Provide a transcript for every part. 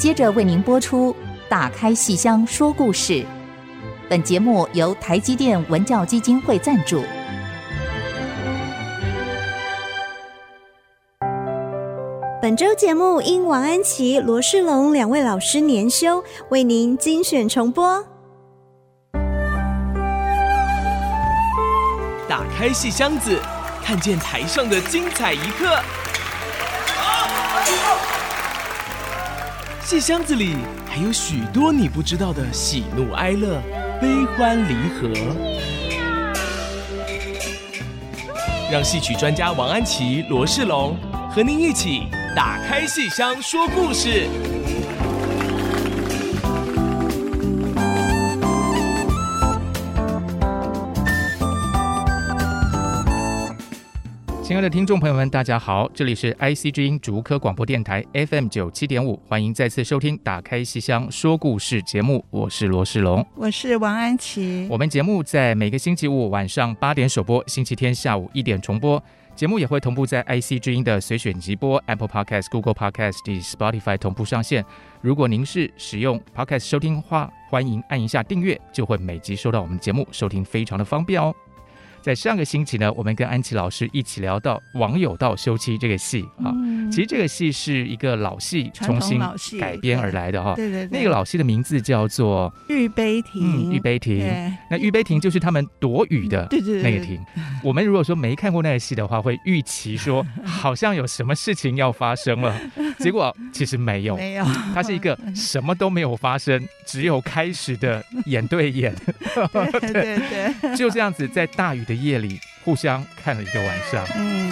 接着为您播出《打开戏箱说故事》。本节目由台积电文教基金会赞助。本周节目因王安琪、罗世龙两位老师年休，为您精选重播。打开戏箱子，看见台上的精彩一刻。戏箱子里还有许多你不知道的喜怒哀乐、悲欢离合。让戏曲专家王安琪、罗世龙和您一起打开戏箱说故事。亲爱的听众朋友们，大家好，这里是 IC 之音竹科广播电台 FM 九七点五，欢迎再次收听《打开西厢说故事》节目，我是罗世龙，我是王安琪。我们节目在每个星期五晚上八点首播，星期天下午一点重播。节目也会同步在 IC 之音的随选集播、Apple Podcast、Google Podcast 及 Spotify 同步上线。如果您是使用 Podcast 收听的话，欢迎按一下订阅，就会每集收到我们节目，收听非常的方便哦。在上个星期呢，我们跟安琪老师一起聊到《网友到休妻》这个戏啊，嗯、其实这个戏是一个老戏重新改编而来的哈。对对对，那个老戏的名字叫做《玉杯亭》。嗯，玉杯亭。那玉杯亭就是他们躲雨的那个亭。我们如果说没看过那个戏的话，会预期说 好像有什么事情要发生了，结果其实没有，没有。它是一个 什么都没有发生，只有开始的 眼对眼。对对对，对，就这样子在大雨的夜里，互相看了一个晚上。嗯。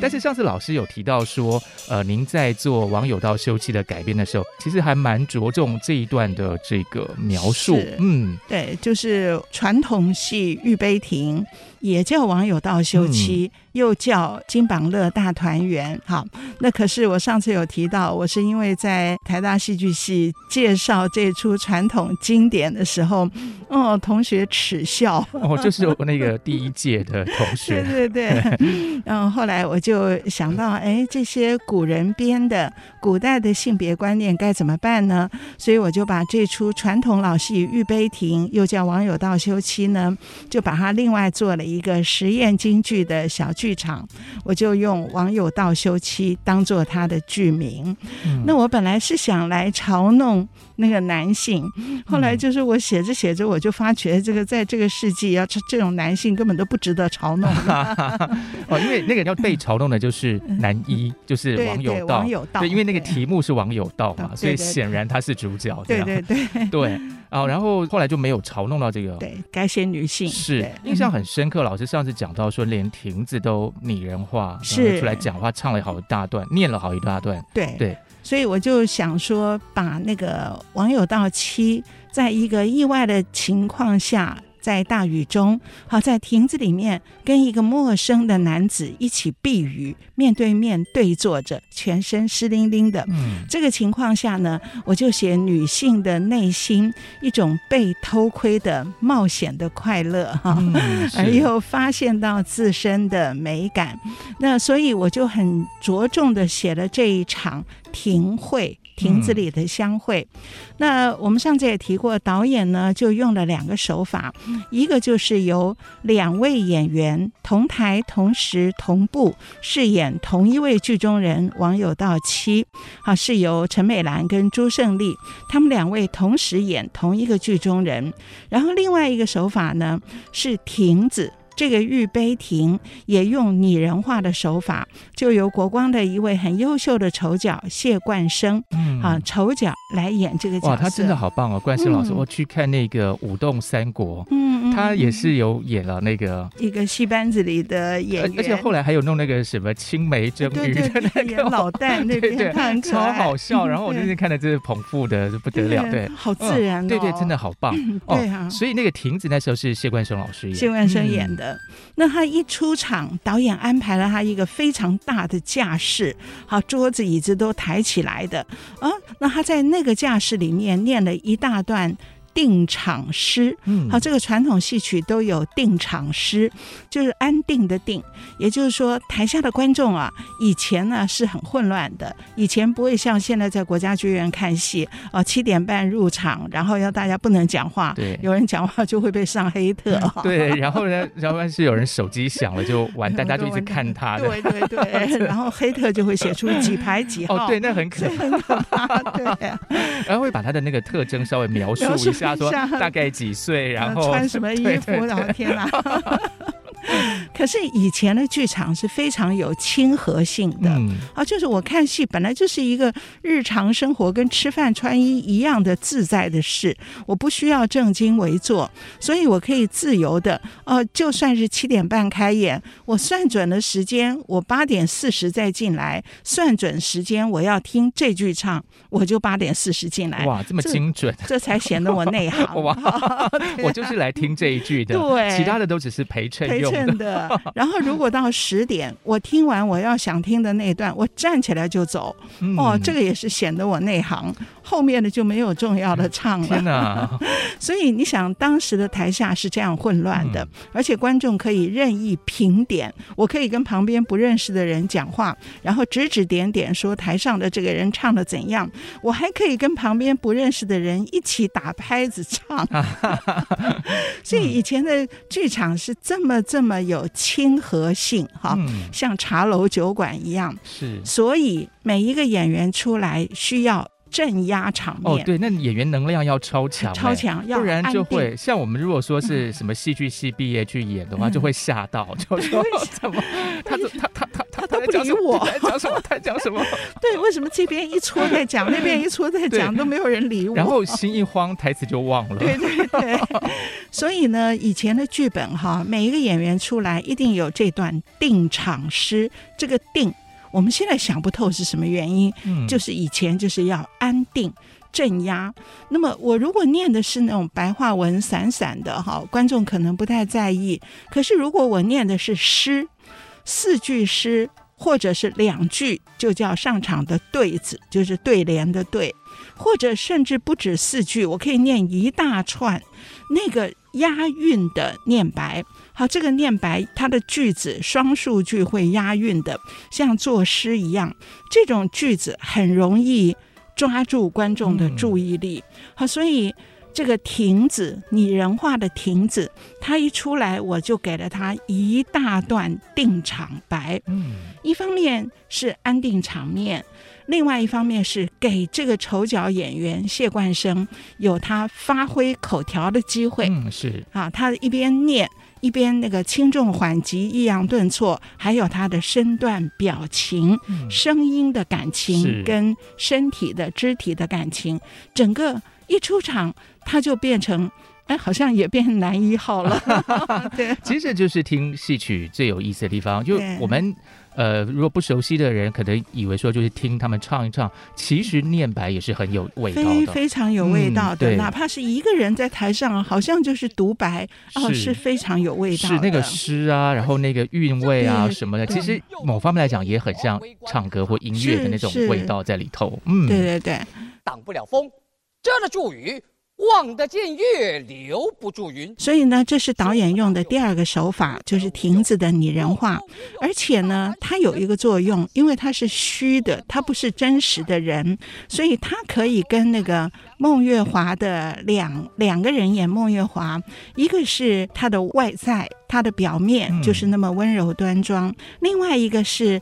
但是上次老师有提到说，呃，您在做《网友道休憩》的改编的时候，其实还蛮着重这一段的这个描述。嗯，对，就是传统戏《玉杯亭》。也叫王友道休妻，嗯、又叫金榜乐大团圆。好，那可是我上次有提到，我是因为在台大戏剧系介绍这出传统经典的时候，哦，同学耻笑。哦，就是我那个第一届的同学。对 对对。然后后来我就想到，哎，这些古人编的古代的性别观念该怎么办呢？所以我就把这出传统老戏《玉杯亭》，又叫王友道休妻呢，就把它另外做了。一个实验京剧的小剧场，我就用网友道休妻当做他的剧名。嗯、那我本来是想来嘲弄那个男性，后来就是我写着写着，我就发觉这个在这个世纪，要这这种男性根本都不值得嘲弄。哦，因为那个要被嘲弄的就是男一，就是王友道。对，对，王有道。对，因为那个题目是王友道嘛，所以显然他是主角。对对对对。对啊，然后后来就没有嘲弄到这个。对，该写女性是印象很深刻。老师上次讲到说，连亭子都拟人化，是出来讲话，唱了好一大段，念了好一大段。对对，所以我就想说，把那个网友到期，在一个意外的情况下。在大雨中，好，在亭子里面跟一个陌生的男子一起避雨，面对面对坐着，全身湿淋淋的。嗯，这个情况下呢，我就写女性的内心一种被偷窥的冒险的快乐哈，嗯、而又发现到自身的美感。那所以我就很着重的写了这一场亭会。亭子里的相会，嗯、那我们上次也提过，导演呢就用了两个手法，一个就是由两位演员同台同时同步饰演同一位剧中人王友道妻，啊，是由陈美兰跟朱胜利他们两位同时演同一个剧中人，然后另外一个手法呢是亭子。这个玉杯亭也用拟人化的手法，就由国光的一位很优秀的丑角谢冠生，嗯，啊，丑角来演这个角色。哇，他真的好棒哦，冠生老师，嗯、我去看那个《舞动三国》，嗯，他也是有演了那个一个戏班子里的演员，而且后来还有弄那个什么青梅蒸鱼的那个演老旦那边，很超好笑。然后我那天看的真是捧腹的不得了，对，好自然，对对，真的好棒，对啊。所以那个亭子那时候是谢冠生老师演，谢冠生演的。那他一出场，导演安排了他一个非常大的架势，好，桌子椅子都抬起来的啊。那他在那个架势里面念了一大段。定场诗，嗯，好，这个传统戏曲都有定场诗，就是安定的定，也就是说，台下的观众啊，以前呢是很混乱的，以前不会像现在在国家剧院看戏，啊，七点半入场，然后要大家不能讲话，对，有人讲话就会被上黑特，对，然后呢，然后是有人手机响了就完，大家就一直看他的，对对对，然后黑特就会写出几排几号，哦，对，那很可怕，很可怕，对，然后会把他的那个特征稍微描述一下。他说 大概几岁，然后穿什么衣服？然后天哪！可是以前的剧场是非常有亲和性的、嗯、啊，就是我看戏本来就是一个日常生活跟吃饭穿衣一样的自在的事，我不需要正襟危坐，所以我可以自由的哦、啊，就算是七点半开演，我算准了时间，我八点四十再进来，算准时间我要听这句唱，我就八点四十进来。哇，这么精准，这，这才显得我内行。哇，我就是来听这一句的，对，其他的都只是陪衬用的。的。然后，如果到十点，我听完我要想听的那一段，我站起来就走。哦，这个也是显得我内行。后面的就没有重要的唱了。天哪！所以你想，当时的台下是这样混乱的，而且观众可以任意评点。我可以跟旁边不认识的人讲话，然后指指点点说台上的这个人唱的怎样。我还可以跟旁边不认识的人一起打拍子唱。所以以前的剧场是这么这么有亲和性哈，像茶楼酒馆一样。是，所以每一个演员出来需要。镇压场面哦，对，那演员能量要超强，超强，要不然就会像我们如果说是什么戏剧系毕业去演的话，就会吓到，就说 怎么，他他他他他都不理我，他讲什么？他讲什么？对，为什么这边一戳在讲，那边一戳在讲，都没有人理我？然后心一慌，台词就忘了。对 对对，所以呢，以前的剧本哈，每一个演员出来一定有这段定场诗，这个定。我们现在想不透是什么原因，嗯，就是以前就是要安定镇压。那么我如果念的是那种白话文散散的哈，观众可能不太在意。可是如果我念的是诗，四句诗或者是两句，就叫上场的对子，就是对联的对，或者甚至不止四句，我可以念一大串那个押韵的念白。好，这个念白，它的句子双数句会押韵的，像作诗一样。这种句子很容易抓住观众的注意力。好，所以这个亭子拟人化的亭子，它一出来，我就给了他一大段定场白。嗯，一方面是安定场面，另外一方面是给这个丑角演员谢冠生有他发挥口条的机会。嗯，是啊，他一边念。一边那个轻重缓急、抑扬顿挫，还有他的身段、表情、嗯、声音的感情，跟身体的肢体的感情，整个一出场，他就变成。哎，好像也变成男一号了。对，其实这就是听戏曲最有意思的地方。就我们呃，如果不熟悉的人，可能以为说就是听他们唱一唱，其实念白也是很有味道的，非非常有味道的。嗯、哪怕是一个人在台上，好像就是独白，哦，是非常有味道的。是那个诗啊，然后那个韵味啊什么的，其实某方面来讲也很像唱歌或音乐的那种味道在里头。嗯，对对对，挡不了风，遮得住雨。望得见月，留不住云。所以呢，这是导演用的第二个手法，就是亭子的拟人化。而且呢，它有一个作用，因为它是虚的，它不是真实的人，所以它可以跟那个孟月华的两两个人演孟月华，一个是他的外在，他的表面就是那么温柔端庄，另外一个是。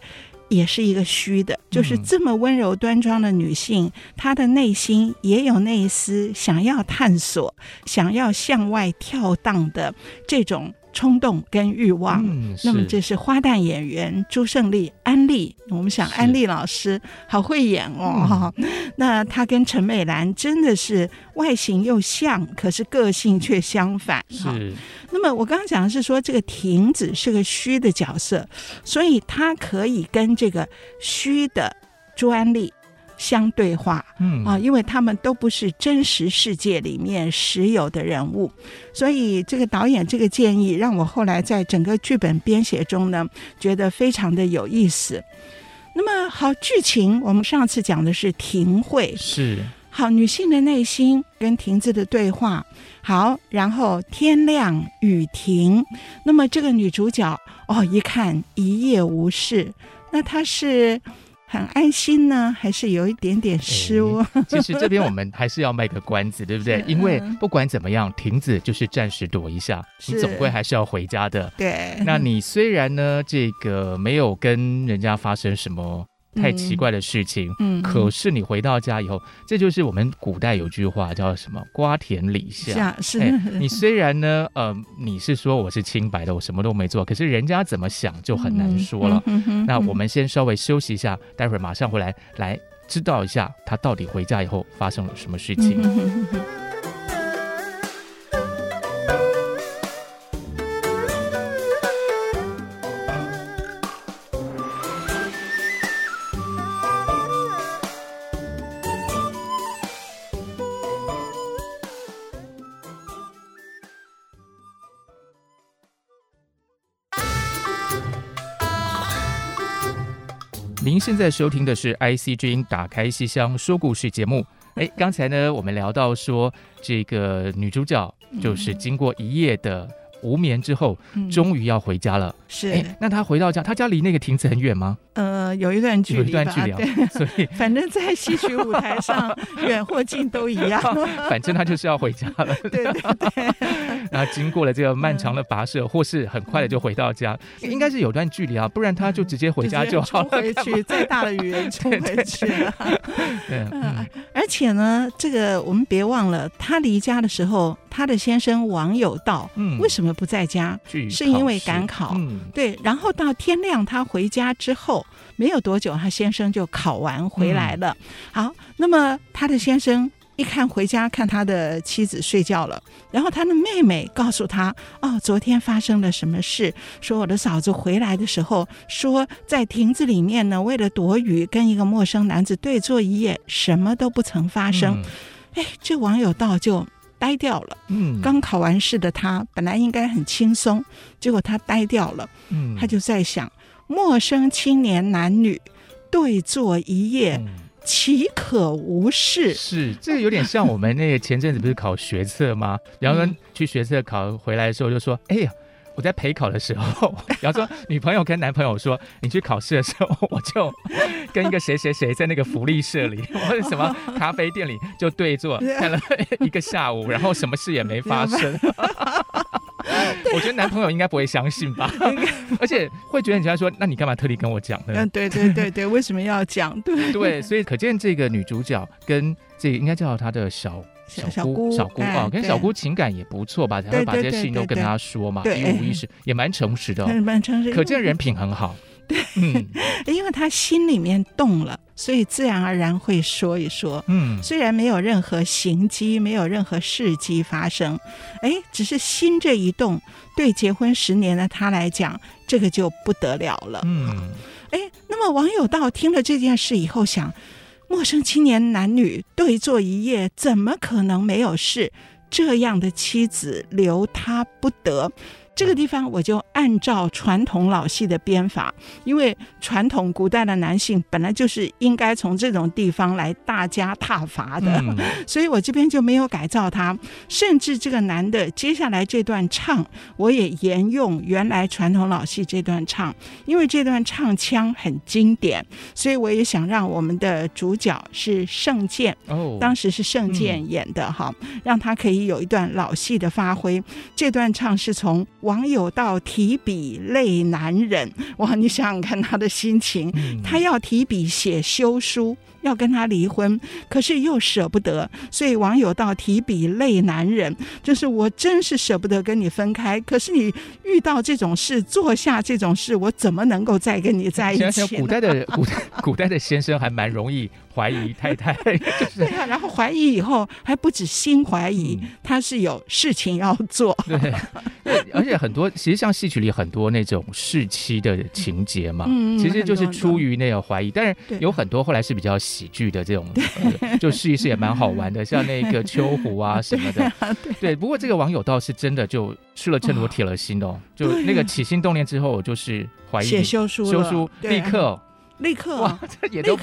也是一个虚的，就是这么温柔端庄的女性，嗯、她的内心也有那一丝想要探索、想要向外跳荡的这种。冲动跟欲望，嗯、那么这是花旦演员朱胜利安利。我们想安利老师好会演哦，嗯、那他跟陈美兰真的是外形又像，可是个性却相反。是。那么我刚刚讲的是说，这个亭子是个虚的角色，所以他可以跟这个虚的朱安丽相对化，嗯。啊，因为他们都不是真实世界里面实有的人物，所以这个导演这个建议让我后来在整个剧本编写中呢，觉得非常的有意思。那么好，剧情我们上次讲的是庭会，是。好，女性的内心跟亭子的对话，好，然后天亮雨停，那么这个女主角哦，一看一夜无事，那她是。很安心呢，还是有一点点失望？欸、其实这边我们还是要卖个关子，对不对？因为不管怎么样，亭子就是暂时躲一下，你总归还是要回家的。对，那你虽然呢，这个没有跟人家发生什么。太奇怪的事情，嗯，可是你回到家以后，这就是我们古代有句话叫什么“瓜田李下”。是，你虽然呢，呃，你是说我是清白的，我什么都没做，可是人家怎么想就很难说了。嗯嗯、那我们先稍微休息一下，待会儿马上回来，来知道一下他到底回家以后发生了什么事情。嗯现在收听的是 IC 之音打开西厢说故事节目。哎，刚才呢，我们聊到说，这个女主角就是经过一夜的无眠之后，嗯、终于要回家了。是，哎，那他回到家，他家离那个亭子很远吗？呃，有一段距离，有一段距离，对，所以 反正在戏曲舞台上，远或近都一样。反正他就是要回家了。对对对。然后经过了这个漫长的跋涉，或是很快的就回到家，应该是有段距离啊，不然他就直接回家就好了。回去，再大的雨也冲回去了。对，嗯。而且呢，这个我们别忘了，他离家的时候，他的先生王有道，嗯，为什么不在家？是因为赶考。嗯，对。然后到天亮，他回家之后。没有多久，他先生就考完回来了。嗯、好，那么他的先生一看回家，看他的妻子睡觉了，然后他的妹妹告诉他：“哦，昨天发生了什么事？说我的嫂子回来的时候，说在亭子里面呢，为了躲雨，跟一个陌生男子对坐一夜，什么都不曾发生。嗯”哎，这王有道就呆掉了。嗯，刚考完试的他本来应该很轻松，结果他呆掉了。嗯，他就在想。陌生青年男女对坐一夜，岂可无事？是，这个有点像我们那个前阵子不是考学测吗？然后去学测考回来的时候就说：“哎呀，我在陪考的时候，然后说女朋友跟男朋友说，你去考试的时候，我就 跟一个谁谁谁在那个福利社里 或者什么咖啡店里就对坐看了一个下午，然后什么事也没发生。”我觉得男朋友应该不会相信吧，而且会觉得人家说，那你干嘛特地跟我讲呢？嗯，对对对对，为什么要讲？对对，所以可见这个女主角跟这个应该叫她的小小姑小姑啊，跟小姑情感也不错吧？才会把这些事情都跟她说嘛，一五一十，也蛮诚实的，蛮诚实，可见人品很好。对，因为他心里面动了，所以自然而然会说一说。嗯，虽然没有任何行迹，没有任何事迹发生，哎，只是心这一动，对结婚十年的他来讲，这个就不得了了。嗯，哎，那么王有道听了这件事以后想，陌生青年男女对坐一夜，怎么可能没有事？这样的妻子留他不得。这个地方我就按照传统老戏的编法，因为传统古代的男性本来就是应该从这种地方来大家踏伐的，嗯、所以我这边就没有改造他。甚至这个男的接下来这段唱，我也沿用原来传统老戏这段唱，因为这段唱腔很经典，所以我也想让我们的主角是圣剑，哦，当时是圣剑演的哈，嗯、让他可以有一段老戏的发挥。这段唱是从。王有道提笔泪难忍，哇！你想想看他的心情，他要提笔写休书，要跟他离婚，可是又舍不得，所以网友道提笔泪难忍，就是我真是舍不得跟你分开，可是你遇到这种事，做下这种事，我怎么能够再跟你在一起？古代的古代古代的先生还蛮容易怀疑太太，就是对啊，然后怀疑以后还不止心怀疑，嗯、他是有事情要做，对，而且。很多其实像戏曲里很多那种试妻的情节嘛，嗯其实就是出于那个怀疑，但是有很多后来是比较喜剧的这种，呃就试一试也蛮好玩的，像那个秋胡啊 什么的。对，不过这个网友倒是真的就吃了秤砣铁了心哦，就那个起心动念之后，我就是怀疑写休书了，休书立刻。立刻。哇，这也都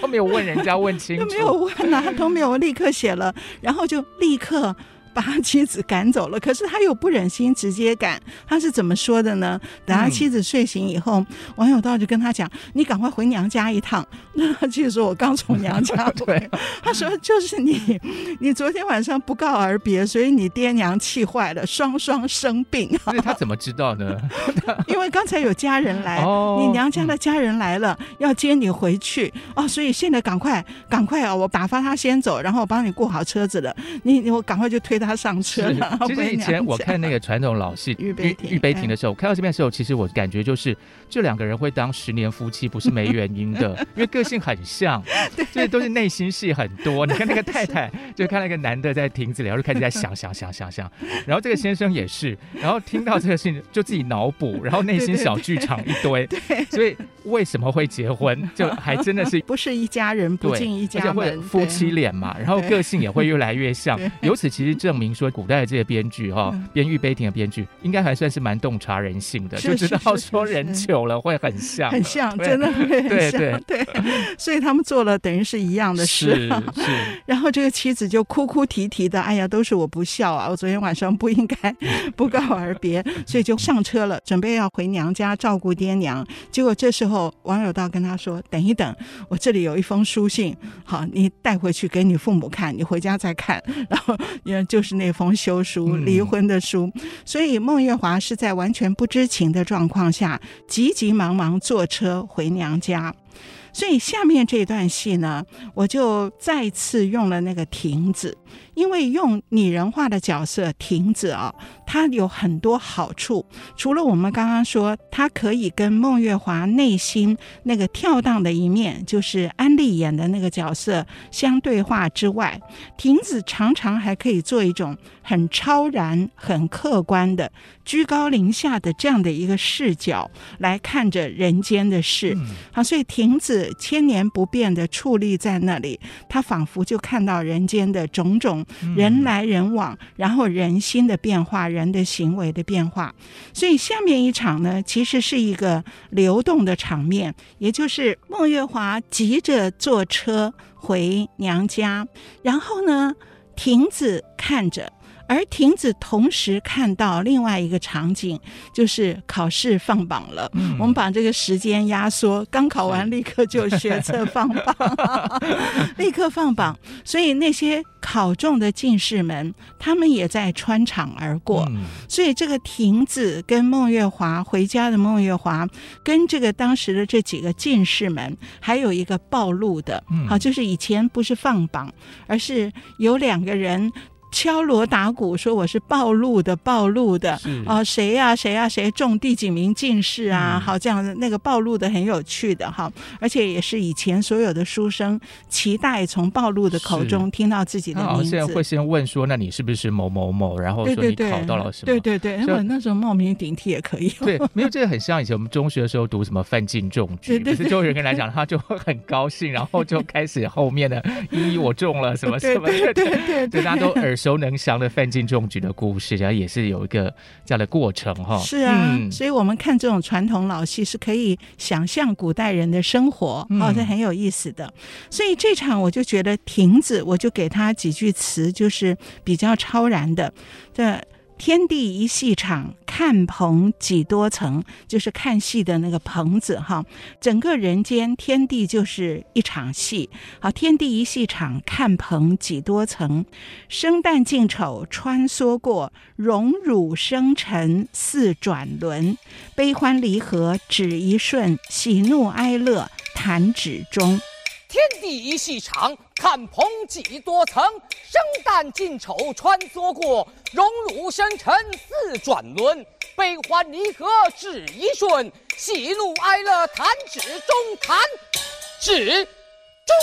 都没有问人家问清楚，都没有问啊，都没有立刻写了，然后就立刻。把他妻子赶走了，可是他又不忍心直接赶，他是怎么说的呢？等他妻子睡醒以后，嗯、王有道就跟他讲：“你赶快回娘家一趟。”那他妻子说：“我刚从娘家回。对”他说：“就是你，你昨天晚上不告而别，所以你爹娘气坏了，双双生病。”所以他怎么知道呢？因为刚才有家人来，哦、你娘家的家人来了，嗯、要接你回去哦，所以现在赶快赶快啊、哦！我打发他先走，然后我帮你顾好车子了。你我赶快就推他。他上车了。其实以前我看那个传统老戏 《玉杯亭》的时候，看到这边的时候，其实我感觉就是这两个人会当十年夫妻，不是没原因的，因为个性很像，所以都是内心戏很多。你看那个太太，就看那个男的在亭子里，然后就开始在想想想想想，然后这个先生也是，然后听到这个事情就自己脑补，然后内心小剧场一堆。所以为什么会结婚，就还真的是不是一家人不进一家门，夫妻脸嘛，然后个性也会越来越像。由此其实证明说，古代的这些编剧哈，编《玉杯亭》的编剧应该还算是蛮洞察人性的，就知道说人久了会很像，很像，真的会很像，对对。所以他们做了等于是一样的事，是是。然后这个妻子就哭哭啼啼的，哎呀，都是我不孝啊！我昨天晚上不应该 不告而别，所以就上车了，准备要回娘家照顾爹娘。结果这时候王有道跟他说：“等一等，我这里有一封书信，好，你带回去给你父母看，你回家再看。”然后，就是那封休书，离婚的书。嗯、所以孟月华是在完全不知情的状况下，急急忙忙坐车回娘家。所以下面这段戏呢，我就再次用了那个亭子。因为用拟人化的角色亭子啊，它有很多好处。除了我们刚刚说，它可以跟孟月华内心那个跳荡的一面，就是安利演的那个角色相对话之外，亭子常常还可以做一种很超然、很客观的居高临下的这样的一个视角来看着人间的事。嗯、好，所以亭子千年不变的矗立在那里，他仿佛就看到人间的种种。人来人往，然后人心的变化，人的行为的变化，所以下面一场呢，其实是一个流动的场面，也就是孟月华急着坐车回娘家，然后呢，亭子看着。而亭子同时看到另外一个场景，就是考试放榜了。嗯、我们把这个时间压缩，刚考完立刻就学测放榜，立刻放榜。所以那些考中的进士们，他们也在穿场而过。嗯、所以这个亭子跟孟月华回家的孟月华，跟这个当时的这几个进士们，还有一个暴露的，嗯、好，就是以前不是放榜，而是有两个人。敲锣打鼓说我是暴露的，暴露的啊，谁呀谁呀谁中第几名进士啊？好，这样的那个暴露的很有趣的哈，而且也是以前所有的书生期待从暴露的口中听到自己的名字。现在会先问说，那你是不是某某某？然后说你考到了什么？对对对，那那时候冒名顶替也可以。对，没有这个很像以前我们中学的时候读什么范进中举，可是就有人来讲，他就会很高兴，然后就开始后面的 一一我中了什么什么，对对对，大家都耳熟。能详的范进中举的故事，然后也是有一个这样的过程哈。是啊，嗯、所以我们看这种传统老戏是可以想象古代人的生活，哦，这很有意思的。所以这场我就觉得亭子，我就给他几句词，就是比较超然的。这天地一戏场，看棚几多层，就是看戏的那个棚子哈。整个人间天地就是一场戏，好，天地一戏场，看棚几多层，生旦净丑穿梭过，荣辱生辰似转轮，悲欢离合只一瞬，喜怒哀乐弹指中。天地一戏场，看蓬几多层，生旦净丑穿梭过，荣辱生辰似转轮，悲欢离合只一瞬，喜怒哀乐弹指中，弹指中。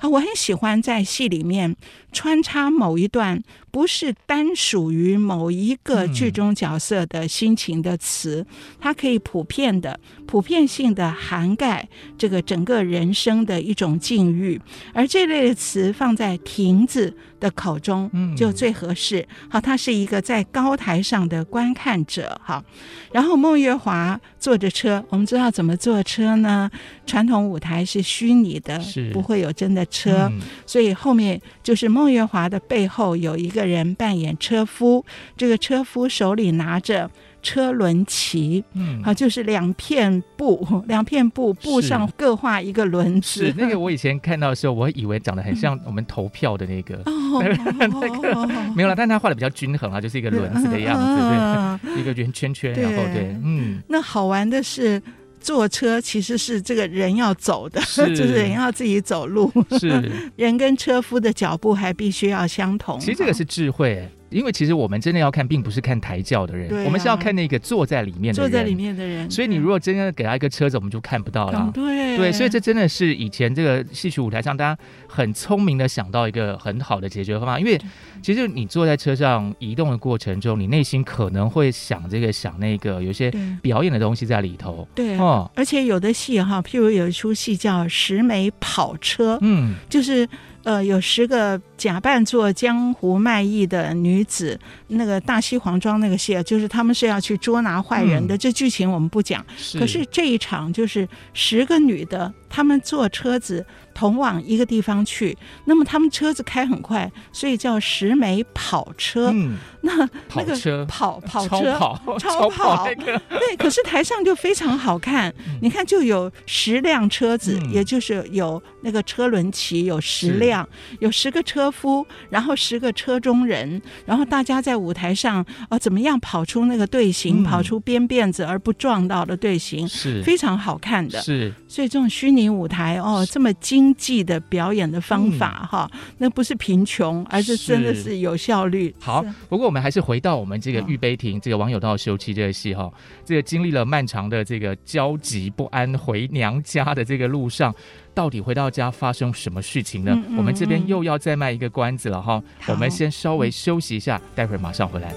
啊，我很喜欢在戏里面穿插某一段不是单属于某一个剧中角色的心情的词，它可以普遍的、普遍性的涵盖这个整个人生的一种境遇，而这类的词放在亭子的口中就最合适。好，他是一个在高台上的观看者。好，然后孟月华坐着车，我们知道怎么坐车呢？传统舞台是虚拟的，是不会有真的车，嗯，所以后面就是孟月华的背后有一个人扮演车夫，这个车夫手里拿着。车轮旗，嗯，好，就是两片布，两片布，布上各画一个轮子。是那个，我以前看到的时候，我以为长得很像我们投票的那个，哦、那个 没有了，但他画的比较均衡啊，就是一个轮子的样子，对，对，一个圆圈圈，然后对，嗯。那好玩的是，坐车其实是这个人要走的，是 就是人要自己走路，是 人跟车夫的脚步还必须要相同。其实这个是智慧。因为其实我们真的要看，并不是看抬轿的人，啊，我们是要看那个坐在里面的人。坐在里面的人。所以你如果真的给他一个车子，我们就看不到了。对对，所以这真的是以前这个戏曲舞台上，大家很聪明的想到一个很好的解决方法。因为其实你坐在车上移动的过程中，你内心可能会想这个想那个，有些表演的东西在里头。对哦，而且有的戏哈，譬如有一出戏叫《十枚跑车》，嗯，就是。呃，有十个假扮做江湖卖艺的女子，那个大西黄庄那个戏，就是他们是要去捉拿坏人的。嗯、这剧情我们不讲，可是这一场就是十个女的，她们坐车子。同往一个地方去，那么他们车子开很快，所以叫十枚跑车。嗯，那那个跑跑车超跑超跑，那个，对，可是台上就非常好看。嗯、你看，就有十辆车子，嗯，也就是有那个车轮骑，有十辆，有十个车夫，然后十个车中人，然后大家在舞台上啊，怎么样跑出那个队形，嗯，跑出编辫子而不撞到的队形，是非常好看的。是，所以这种虚拟舞台哦，这么精。经济的表演的方法哈、嗯，那不是贫穷，而是真的是有效率。好，不过我们还是回到我们这个《玉杯亭》这个网友道休妻这个戏哈，这个经历了漫长的这个焦急不安回娘家的这个路上，到底回到家发生什么事情呢？嗯嗯嗯，我们这边又要再卖一个关子了哈，我们先稍微休息一下，待会儿马上回来。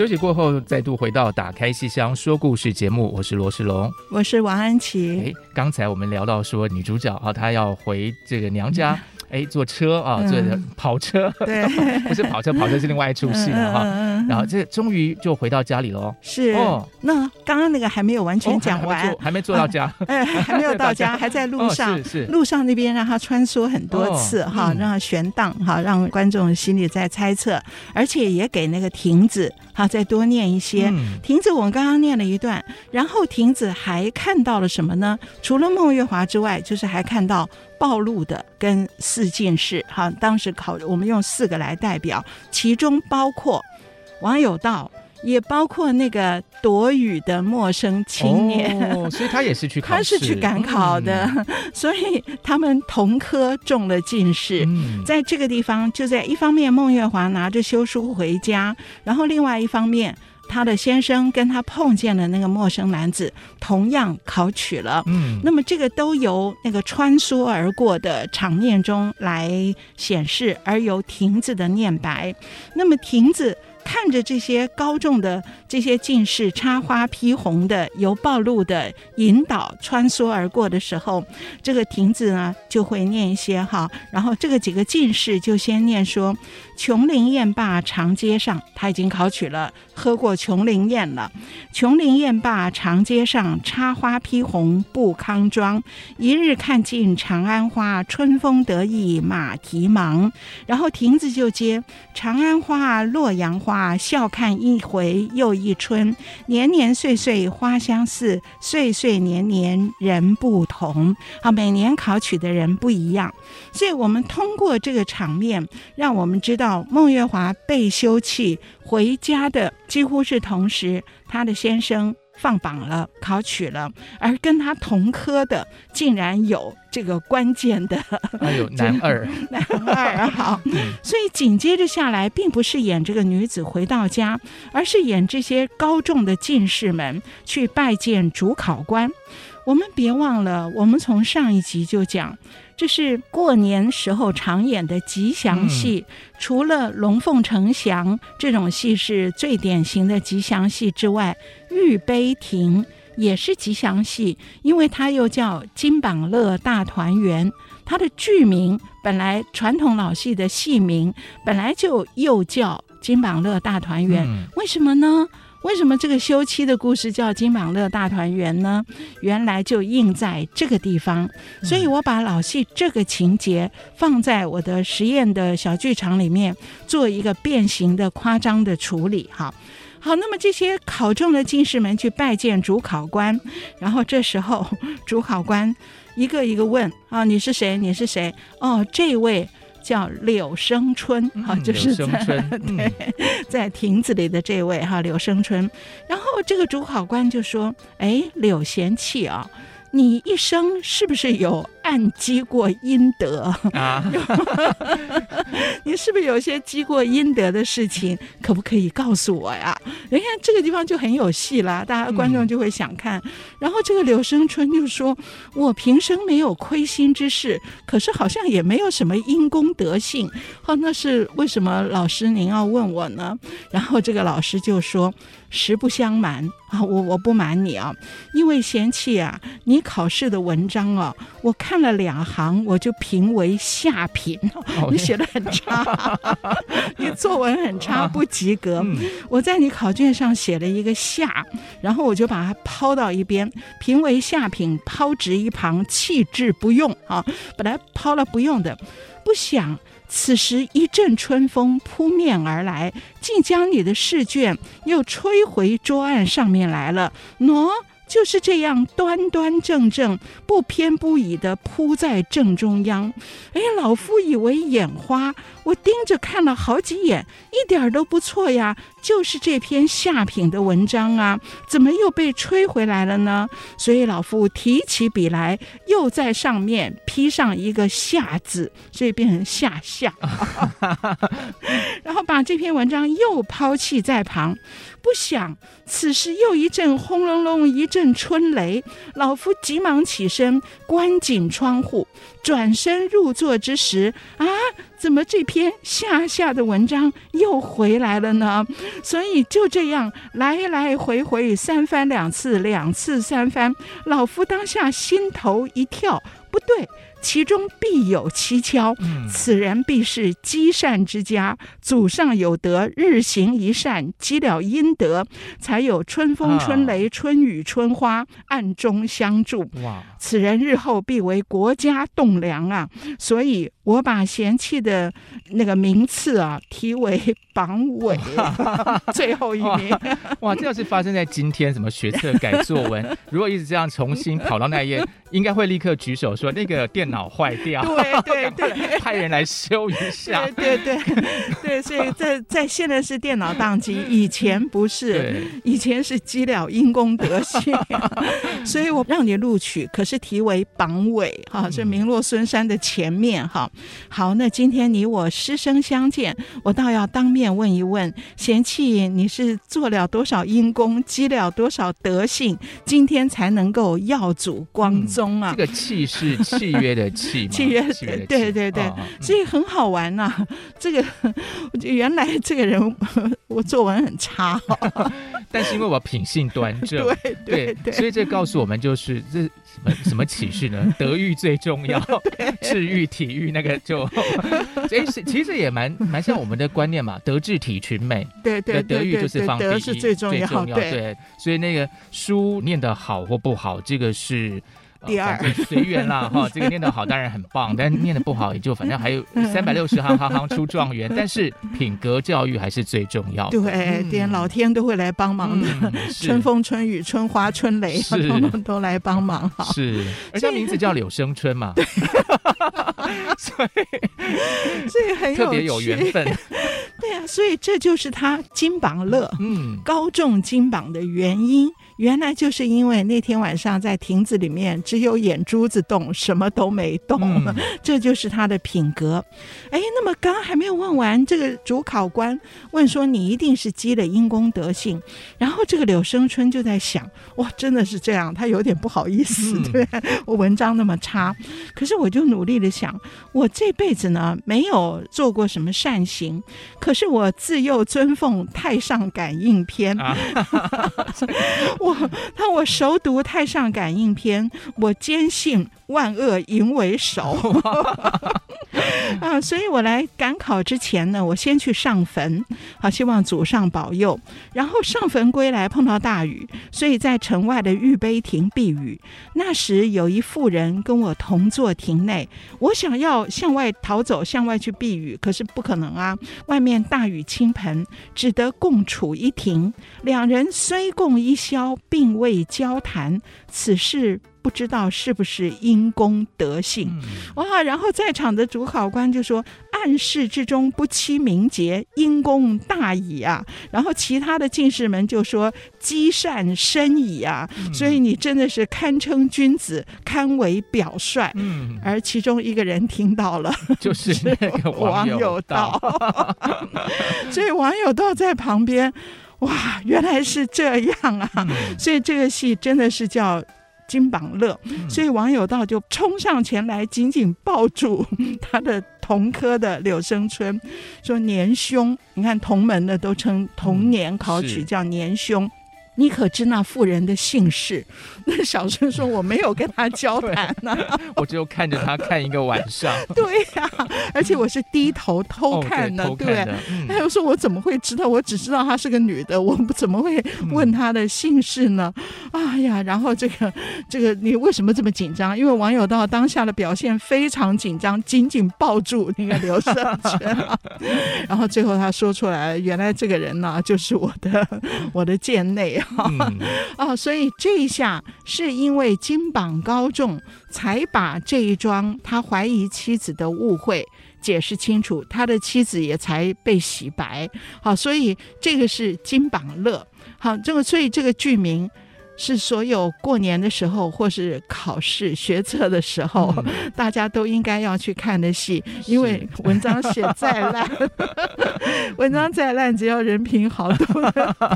休息过后，再度回到打开戏箱说故事节目，我是罗世龙，我是王安琪。哎，刚才我们聊到说女主角啊，她要回这个娘家。嗯哎，坐车啊，坐的跑车，嗯、对，不是跑车，跑车是另外一出戏了哈。然后这终于就回到家里喽。是哦，那刚刚那个还没有完全讲完，哦、还，没坐到家，哎，还没有到家，还在路上。哦、是是，路上那边让他穿梭很多次哈、哦，让他悬荡哈，让观众心里在猜测，而且也给那个亭子哈再多念一些。嗯、亭子我们刚刚念了一段，然后亭子还看到了什么呢？除了孟月华之外，就是还看到。暴露的跟四进士，哈，当时考我们用四个来代表，其中包括王有道，也包括那个躲雨的陌生青年，哦，所以他也是去 考，他是去赶考的，嗯，所以他们同科中了进士，嗯，在这个地方，就在一方面，孟月华拿着休书回家，然后另外一方面。他的先生跟他碰见的那个陌生男子，同样考取了。嗯，那么这个都由那个穿梭而过的场面中来显示，而由亭子的念白。那么亭子。看着这些高中的这些进士插花披红的由暴露的引导穿梭而过的时候，这个亭子呢就会念一些哈，然后这个几个进士就先念说：“琼林宴罢长街上，他已经考取了，喝过琼林宴了。琼林宴罢长街上，插花披红步康庄。一日看尽长安花，春风得意马蹄忙。然后亭子就接长安花，洛阳花。”！笑看一回又一春，年年岁岁花相似，岁岁年年人不同。好，每年考取的人不一样，所以我们通过这个场面，让我们知道孟月华被休弃回家的几乎是同时，他的先生。放榜了，考取了，而跟他同科的竟然有这个关键的，还有 男二，男二好，所以紧接着下来，并不是演这个女子回到家，而是演这些高中的进士们去拜见主考官。我们别忘了，我们从上一集就讲。这是过年时候常演的吉祥戏，嗯、除了龙凤呈祥这种戏是最典型的吉祥戏之外，玉杯亭也是吉祥戏，因为它又叫金榜乐大团圆。它的剧名本来传统老戏的戏名本来就又叫金榜乐大团圆，嗯、为什么呢？为什么这个休妻的故事叫《金榜乐大团圆》呢？原来就印在这个地方，所以我把老戏这个情节放在我的实验的小剧场里面，做一个变形的夸张的处理。哈，好，那么这些考中的进士们去拜见主考官，然后这时候主考官一个一个问：啊，你是谁？你是谁？哦，这位。叫柳生春，哈、嗯，就是在对，在亭子里的这位哈柳生春，然后这个主考官就说：“哎，柳贤弃啊。”你一生是不是有暗积过阴德啊？你是不是有些积过阴德的事情？可不可以告诉我呀？你看这个地方就很有戏啦，大家观众就会想看。嗯、然后这个柳生春就说：“我平生没有亏心之事，可是好像也没有什么因公德性。哦，那是为什么？老师您要问我呢？”然后这个老师就说。实不相瞒啊，我我不瞒你啊，因为嫌弃啊，你考试的文章啊，我看了两行，我就评为下品。你写的很差，你作文很差，不及格。我在你考卷上写了一个下，然后我就把它抛到一边，评为下品，抛掷一旁，弃置不用啊，本来抛了不用的，不想。此时一阵春风扑面而来，竟将你的试卷又吹回桌案上面来了。喏。就是这样端端正正、不偏不倚的铺在正中央。哎，老夫以为眼花，我盯着看了好几眼，一点儿都不错呀。就是这篇下品的文章啊，怎么又被吹回来了呢？所以老夫提起笔来，又在上面批上一个下字，所以变成下下。然后把这篇文章又抛弃在旁。不想，此时又一阵轰隆隆，一阵春雷。老夫急忙起身，关紧窗户，转身入座之时，啊，怎么这篇下下的文章又回来了呢？所以就这样来来回回三番两次，两次三番，老夫当下心头一跳，不对。其中必有蹊跷，此人必是积善之家，祖上有德，日行一善，积了阴德，才有春风春雷、春雨春花暗中相助。哇！此人日后必为国家栋梁啊！所以我把嫌弃的那个名次啊提为榜尾，最后一名。哇！这要是发生在今天，什么学测改作文，如果一直这样重新跑到那一页，应该会立刻举手说那个电脑坏掉，对对对，派人来修一下。对对对 对，所以在在现在是电脑宕机，以前不是，以前是积了因公德性，所以我让你录取，可是提为榜尾哈，是名落孙山的前面哈。好，那今天你我师生相见，我倒要当面问一问，贤弃你是做了多少因公，积了多少德性，今天才能够耀祖光宗啊？嗯、这个气是契约的。契契约，对对对，所以很好玩呐、啊。这个 原来这个人 我作文很差，但是因为我品性端正，对对对，所以这告诉我们就是这什么什么启示呢？德育最重要，智育体育那个就哎，其实也蛮蛮像我们的观念嘛，德智体群美，对对，德育就是放第一，最重要，对，所以那个书念得好或不好，这个是。第二，随缘啦哈。这个念得好当然很棒，但念得不好也就反正还有三百六十行，行行出状元。但是品格教育还是最重要的。对，连老天都会来帮忙的，春风春雨春花春雷，通通都来帮忙哈。是，而且名字叫柳生春嘛，所以所以很有特别有缘分。对啊，所以这就是他金榜乐，嗯，高中金榜的原因。原来就是因为那天晚上在亭子里面，只有眼珠子动，什么都没动，嗯、这就是他的品格。哎，那么刚刚还没有问完，这个主考官问说：“你一定是积了阴功德性。”然后这个柳生春就在想：“哇，真的是这样？”他有点不好意思，嗯、对我文章那么差，可是我就努力的想，我这辈子呢没有做过什么善行，可是我自幼尊奉《太上感应篇》啊。我那我熟读《太上感应篇》，我坚信万恶淫为首 啊！所以我来赶考之前呢，我先去上坟，好希望祖上保佑。然后上坟归来碰到大雨，所以在城外的御碑亭避雨。那时有一妇人跟我同坐亭内，我想要向外逃走，向外去避雨，可是不可能啊！外面大雨倾盆，只得共处一亭。两人虽共一宵。并未交谈，此事不知道是不是阴功德性。嗯、哇！然后在场的主考官就说：“暗室之中不期名节，因公大矣啊！”然后其他的进士们就说：“积善深矣啊！”嗯、所以你真的是堪称君子，堪为表率。嗯、而其中一个人听到了，就是那个 王有道，所以王有道在旁边。哇，原来是这样啊！嗯、所以这个戏真的是叫金榜乐。嗯、所以王有道就冲上前来，紧紧抱住 他的同科的柳生春，说：“年兄，你看同门的都称同年考取叫年兄。”你可知那妇人的姓氏？那小生说我没有跟他交谈呢、啊，我就看着他看一个晚上。对呀、啊，而且我是低头偷看的，哦、对，对。他又说我怎么会知道？我只知道她是个女的，我怎么会问她的姓氏呢？嗯、哎呀，然后这个这个，你为什么这么紧张？因为王有道当下的表现非常紧张，紧紧抱住那个刘胜全、啊。然后最后他说出来，原来这个人呢、啊，就是我的我的贱内哦，所以这一下是因为金榜高中，才把这一桩他怀疑妻子的误会解释清楚，他的妻子也才被洗白。好，所以这个是金榜乐。好，这个所以这个剧名。是所有过年的时候，或是考试学测的时候，嗯、大家都应该要去看的戏。因为文章写再烂，文章再烂，只要人品好，都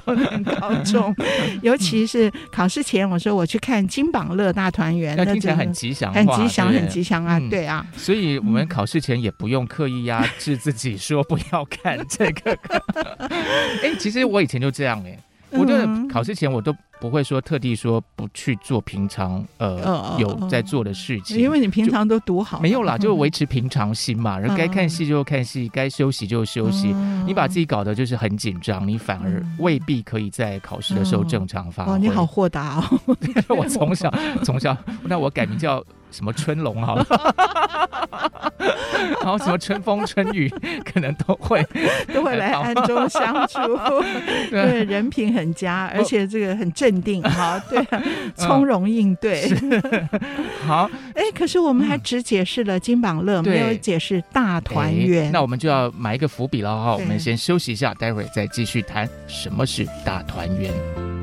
都能考中。尤其是考试前，我说我去看《金榜乐大团圆》，那听起来很吉祥，很吉祥，很吉祥啊！对啊，所以我们考试前也不用刻意压制自己，说不要看这个。哎，其实我以前就这样哎、欸。我觉得考试前我都不会说特地说不去做平常呃有在做的事情，因为你平常都读好，没有啦，就维持平常心嘛。然后该看戏就看戏，该休息就休息。你把自己搞得就是很紧张，你反而未必可以在考试的时候正常发挥。哦，你好豁达哦！我从小从小，那我改名叫。什么春龙好了，然后什么春风春雨，可能都会都会来暗中相处。对，人品很佳，而且这个很镇定好，对，从容应对。好，哎，可是我们还只解释了金榜乐，没有解释大团圆。那我们就要埋一个伏笔了哈，我们先休息一下，待会儿再继续谈什么是大团圆。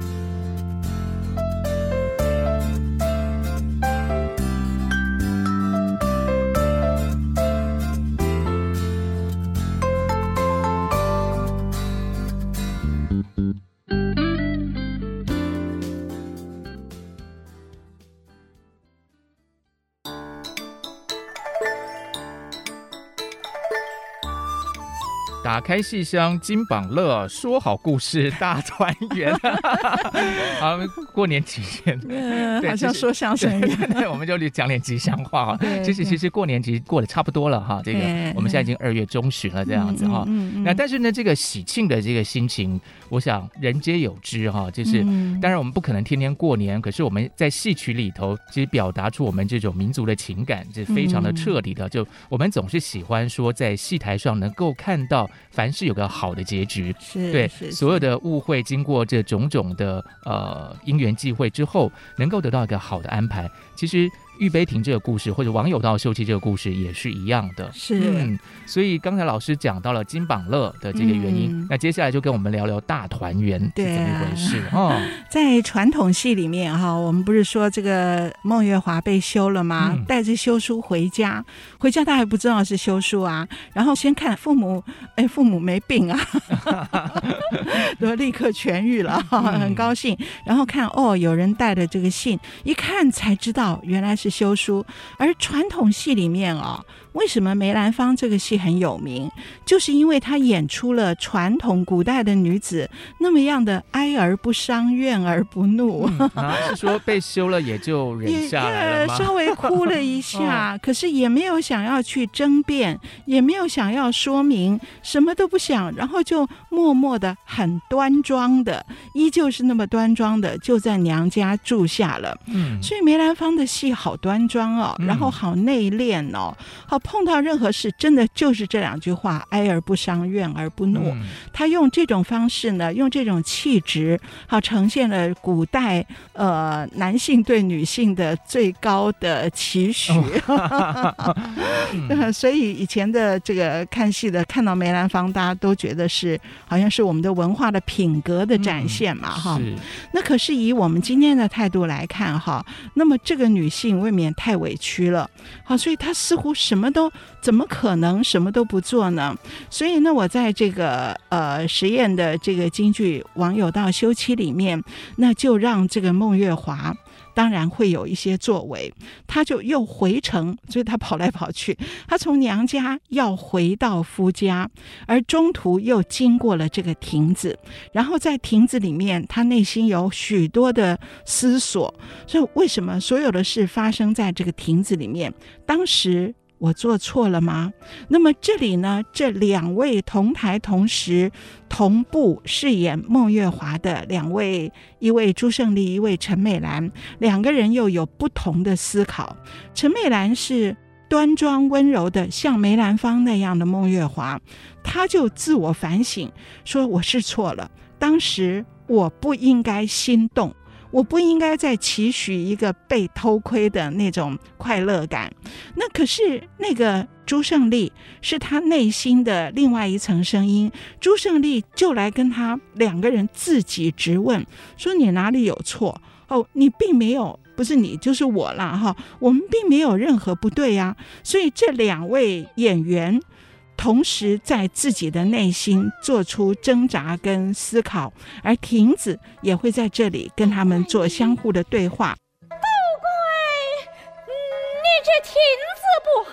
开戏箱金榜乐，说好故事大团圆。啊，过年期间，嗯，好像说相声一样。对，我们就讲点吉祥话哈。其实其实过年其实过得差不多了哈。这个我们现在已经二月中旬了，这样子哈。那但是呢，这个喜庆的这个心情，我想人皆有之哈。就是当然我们不可能天天过年，可是我们在戏曲里头，其实表达出我们这种民族的情感，是非常的彻底的。就我们总是喜欢说，在戏台上能够看到。凡事有个好的结局，是对所有的误会，经过这种种的呃因缘际会之后，能够得到一个好的安排。其实。玉杯亭这个故事，或者网友道秀妻这个故事也是一样的，是嗯，所以刚才老师讲到了金榜乐的这个原因，嗯、那接下来就跟我们聊聊大团圆是怎么一回事哦。啊、在传统戏里面哈，我们不是说这个孟月华被休了吗？嗯、带着休书回家，回家他还不知道是休书啊，然后先看父母，哎，父母没病啊，都立刻痊愈了，很高兴。然后看哦，有人带的这个信，一看才知道原来是。修书，而传统戏里面啊、为什么梅兰芳这个戏很有名？就是因为他演出了传统古代的女子那么样的哀而不伤，怨而不怒。嗯啊、是说被休了也就忍下来了吗？稍微哭了一下，哦、可是也没有想要去争辩，也没有想要说明，什么都不想，然后就默默的、很端庄的，依旧是那么端庄的，就在娘家住下了。嗯，所以梅兰芳的戏好端庄哦，然后好内敛哦，好。碰到任何事，真的就是这两句话：哀而不伤，怨而不怒。嗯、他用这种方式呢，用这种气质，好呈现了古代呃男性对女性的最高的期许。所以以前的这个看戏的，看到梅兰芳，大家都觉得是好像是我们的文化的品格的展现嘛，哈、嗯。那可是以我们今天的态度来看，哈，那么这个女性未免太委屈了，好，所以她似乎什么。都怎么可能什么都不做呢？所以呢，我在这个呃实验的这个京剧《王友道休妻》里面，那就让这个孟月华当然会有一些作为，他就又回城，所以他跑来跑去，他从娘家要回到夫家，而中途又经过了这个亭子，然后在亭子里面，他内心有许多的思索，所以为什么所有的事发生在这个亭子里面？当时。我做错了吗？那么这里呢，这两位同台同时同步饰演孟月华的两位，一位朱胜利，一位陈美兰，两个人又有不同的思考。陈美兰是端庄温柔的，像梅兰芳那样的孟月华，他就自我反省，说我是错了，当时我不应该心动。我不应该再期许一个被偷窥的那种快乐感，那可是那个朱胜利是他内心的另外一层声音。朱胜利就来跟他两个人自己质问，说你哪里有错？哦，你并没有，不是你就是我了哈，我们并没有任何不对呀。所以这两位演员。同时在自己的内心做出挣扎跟思考，而亭子也会在这里跟他们做相互的对话。都怪你这亭子不好，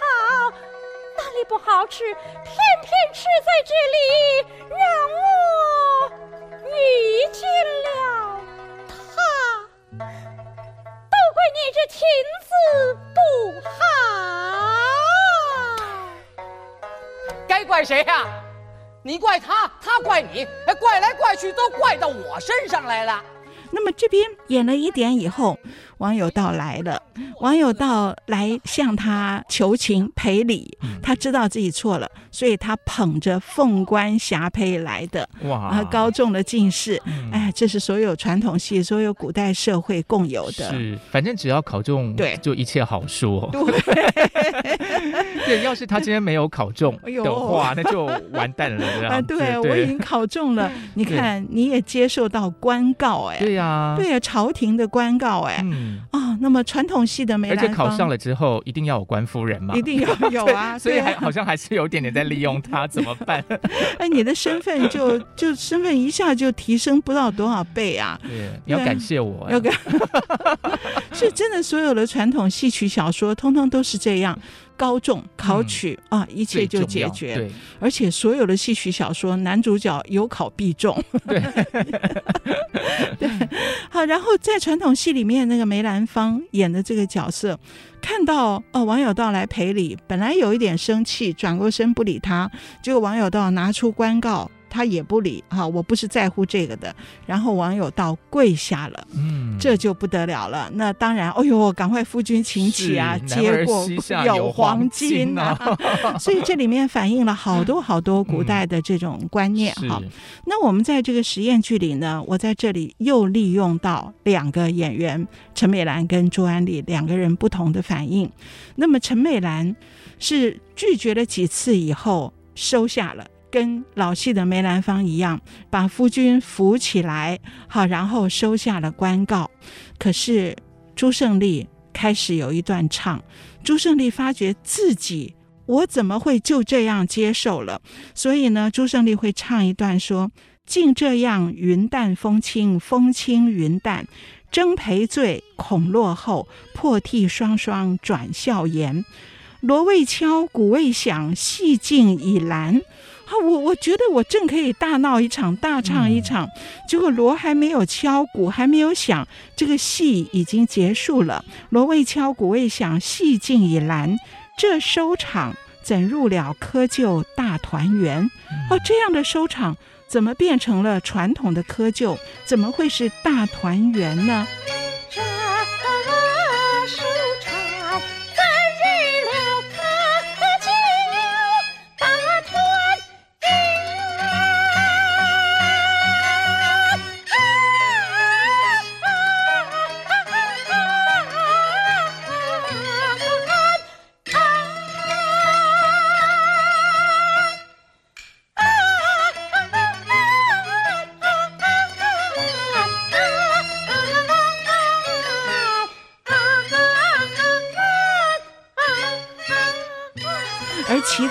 哪里不好吃，偏偏吃在这里，让我遇见了他。都怪你这亭子不好。怪谁呀？你怪他，他怪你，怪来怪去都怪到我身上来了。那么这边演了一点以后，王有道来了。王有道来向他求情赔礼，他知道自己错了，所以他捧着凤冠霞帔来的，哇，高中了进士。嗯、哎，这是所有传统戏、所有古代社会共有的。是，反正只要考中，对，就一切好说。对，对，要是他今天没有考中的话，那就完蛋了。啊，对，对我已经考中了，你看你也接受到官告，哎，对呀，对呀，朝廷的官告，哎，嗯，啊，那么传统。系的梅兰芳，而且考上了之后一定要有官夫人嘛，一定要有啊，所以还好像还是有点点在利用他，怎么办？哎，你的身份就就身份一下就提升不知道多少倍啊！对，你要感谢我，要感，是真的，所有的传统戏曲小说通通都是这样。高中考取、嗯、啊，一切就解决。对，而且所有的戏曲小说，男主角有考必中。对，对，好，然后在传统戏里面，那个梅兰芳演的这个角色，看到哦王有道来赔礼，本来有一点生气，转过身不理他，结果王有道拿出官告。他也不理哈，我不是在乎这个的。然后网友到跪下了，嗯，这就不得了了。那当然，哎呦，赶快夫君请起啊，接过有黄金呐、啊。所以这里面反映了好多 好多古代的这种观念哈、嗯。那我们在这个实验剧里呢，我在这里又利用到两个演员陈美兰跟朱安丽两个人不同的反应。那么陈美兰是拒绝了几次以后收下了。跟老戏的梅兰芳一样，把夫君扶起来，好，然后收下了官告。可是朱胜利开始有一段唱，朱胜利发觉自己，我怎么会就这样接受了？所以呢，朱胜利会唱一段说：“竟这样云淡风轻，风轻云淡，争赔罪恐落后，破涕双双转笑颜。锣未敲，鼓未响，戏尽已阑。”啊，我我觉得我正可以大闹一场，大唱一场，结果锣还没有敲，鼓还没有响，这个戏已经结束了。锣未敲，鼓未响，戏尽已阑，这收场怎入了窠臼大团圆？哦，这样的收场怎么变成了传统的窠臼？怎么会是大团圆呢？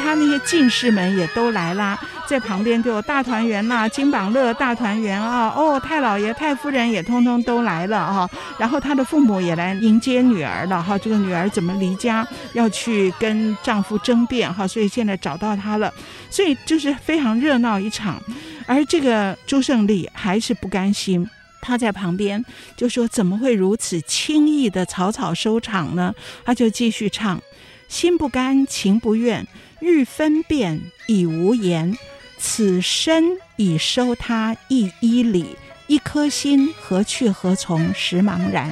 他那些进士们也都来啦，在旁边就有大团圆啦，金榜乐大团圆啊！哦，太老爷、太夫人也通通都来了啊！然后他的父母也来迎接女儿了哈。这个女儿怎么离家要去跟丈夫争辩哈？所以现在找到她了，所以就是非常热闹一场。而这个朱胜利还是不甘心，他在旁边就说：“怎么会如此轻易的草草收场呢？”他就继续唱：“心不甘，情不愿。”欲分辨已无言，此身已收他一衣里，一颗心何去何从实茫然。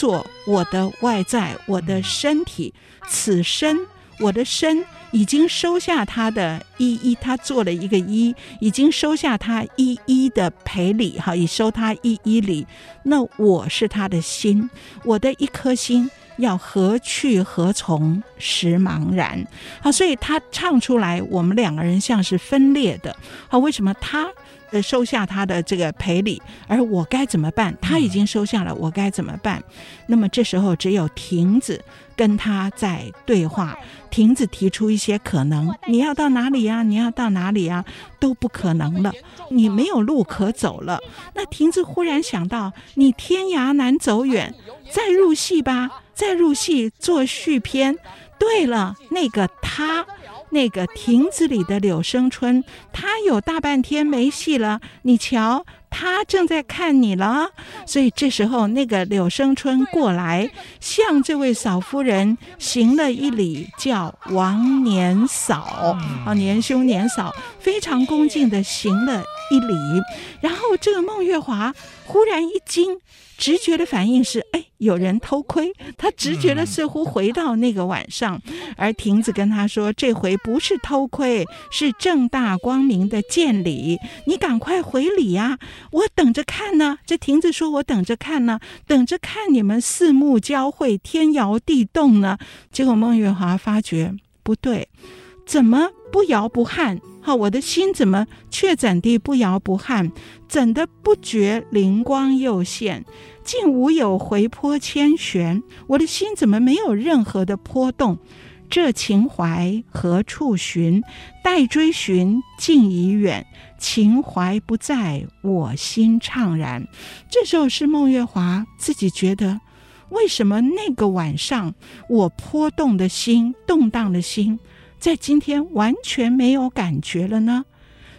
作我的外在，我的身体，此身，我的身已经收下他的一一，他做了一个一，已经收下他一一的赔礼，哈，已收他一一礼。那我是他的心，我的一颗心要何去何从，时茫然。好，所以他唱出来，我们两个人像是分裂的。好，为什么他？呃，收下他的这个赔礼，而我该怎么办？他已经收下了，我该怎么办？那么这时候只有亭子跟他在对话。亭子提出一些可能，你要到哪里呀？你要到哪里呀？都不可能了，你没有路可走了。那亭子忽然想到，你天涯难走远，再入戏吧，再入戏做续篇。对了，那个他。那个亭子里的柳生春，他有大半天没戏了。你瞧，他正在看你了。所以这时候，那个柳生春过来，向这位嫂夫人行了一礼，叫王年嫂啊，年兄年嫂，非常恭敬地行了一礼。然后这个孟月华忽然一惊，直觉的反应是：哎。有人偷窥，他直觉的似乎回到那个晚上，而亭子跟他说：“这回不是偷窥，是正大光明的见礼，你赶快回礼呀！我等着看呢。”这亭子说：“我等着看呢，等着看你们四目交汇，天摇地动呢。”结果孟月华发觉不对，怎么不摇不撼？好，我的心怎么却怎地不摇不撼？怎的不觉灵光又现？竟无有回波千旋，我的心怎么没有任何的波动？这情怀何处寻？待追寻，竟已远。情怀不在，我心怅然。这时候是孟月华自己觉得，为什么那个晚上我波动的心、动荡的心，在今天完全没有感觉了呢？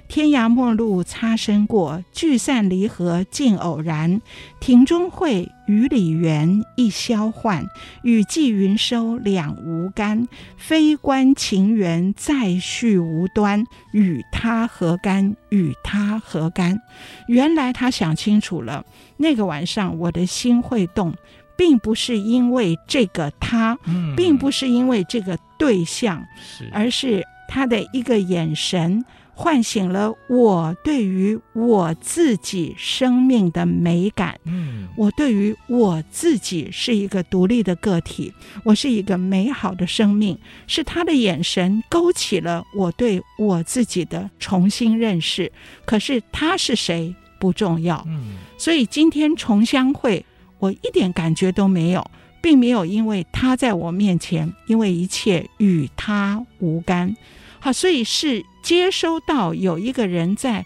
天涯陌路擦身过，聚散离合尽偶然。庭中会，雨里缘，一消幻。雨霁云收两无干，非关情缘再续无端。与他何干？与他何干？原来他想清楚了，那个晚上我的心会动，并不是因为这个他，嗯、并不是因为这个对象，是而是他的一个眼神。唤醒了我对于我自己生命的美感。嗯，我对于我自己是一个独立的个体，我是一个美好的生命。是他的眼神勾起了我对我自己的重新认识。可是他是谁不重要。嗯，所以今天重相会，我一点感觉都没有，并没有因为他在我面前，因为一切与他无干。好，所以是接收到有一个人在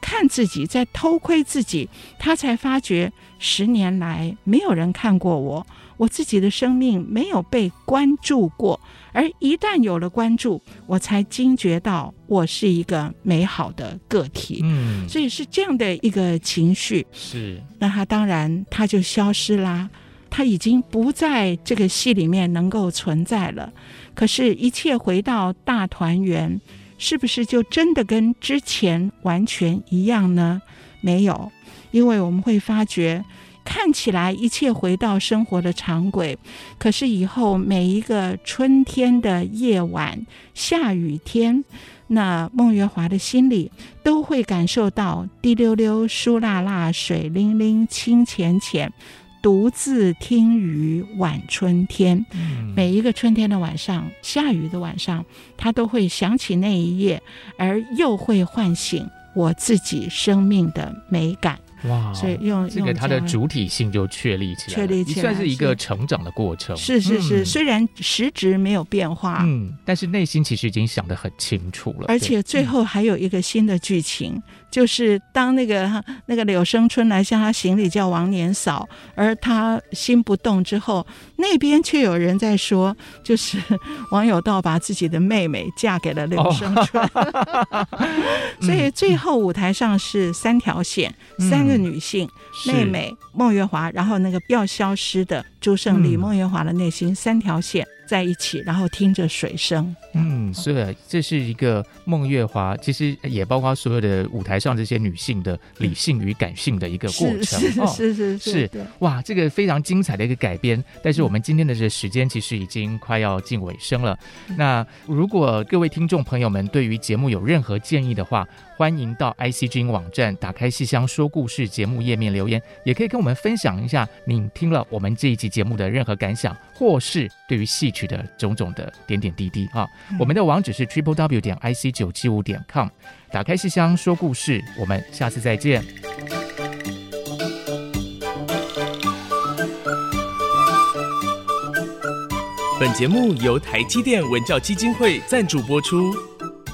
看自己，在偷窥自己，他才发觉十年来没有人看过我，我自己的生命没有被关注过，而一旦有了关注，我才惊觉到我是一个美好的个体。嗯，所以是这样的一个情绪。是，那他当然他就消失啦，他已经不在这个戏里面能够存在了。可是，一切回到大团圆，是不是就真的跟之前完全一样呢？没有，因为我们会发觉，看起来一切回到生活的常轨，可是以后每一个春天的夜晚、下雨天，那孟月华的心里都会感受到滴溜溜、疏辣辣、水灵灵、清浅浅。独自听雨晚春天，每一个春天的晚上，下雨的晚上，他都会想起那一夜，而又会唤醒我自己生命的美感。哇！所以用这个，它的主体性就确立起来，确立起来，算是一个成长的过程。是是是，嗯、虽然实质没有变化，嗯，但是内心其实已经想得很清楚了。而且最后还有一个新的剧情，嗯、就是当那个 那个柳生春来向他行礼，叫王年嫂，而他心不动之后，那边却有人在说，就是王有道把自己的妹妹嫁给了柳生春，哦、所以最后舞台上是三条线，嗯、三个。女性妹妹孟月华，然后那个要消失的朱胜利，孟月华的内心三条线。在一起，然后听着水声。嗯，所以这是一个孟月华，其实也包括所有的舞台上这些女性的理性与感性的一个过程。是是是是是，是哇，这个非常精彩的一个改编。但是我们今天的这个时间其实已经快要近尾声了。嗯、那如果各位听众朋友们对于节目有任何建议的话，欢迎到 ICG 网站打开戏箱说故事节目页面留言，也可以跟我们分享一下您听了我们这一集节目的任何感想，或是对于戏曲的种种的点点滴滴啊，嗯、我们的网址是 triple w 点 i c 九七五点 com，打开戏箱说故事，我们下次再见。本节目由台积电文教基金会赞助播出，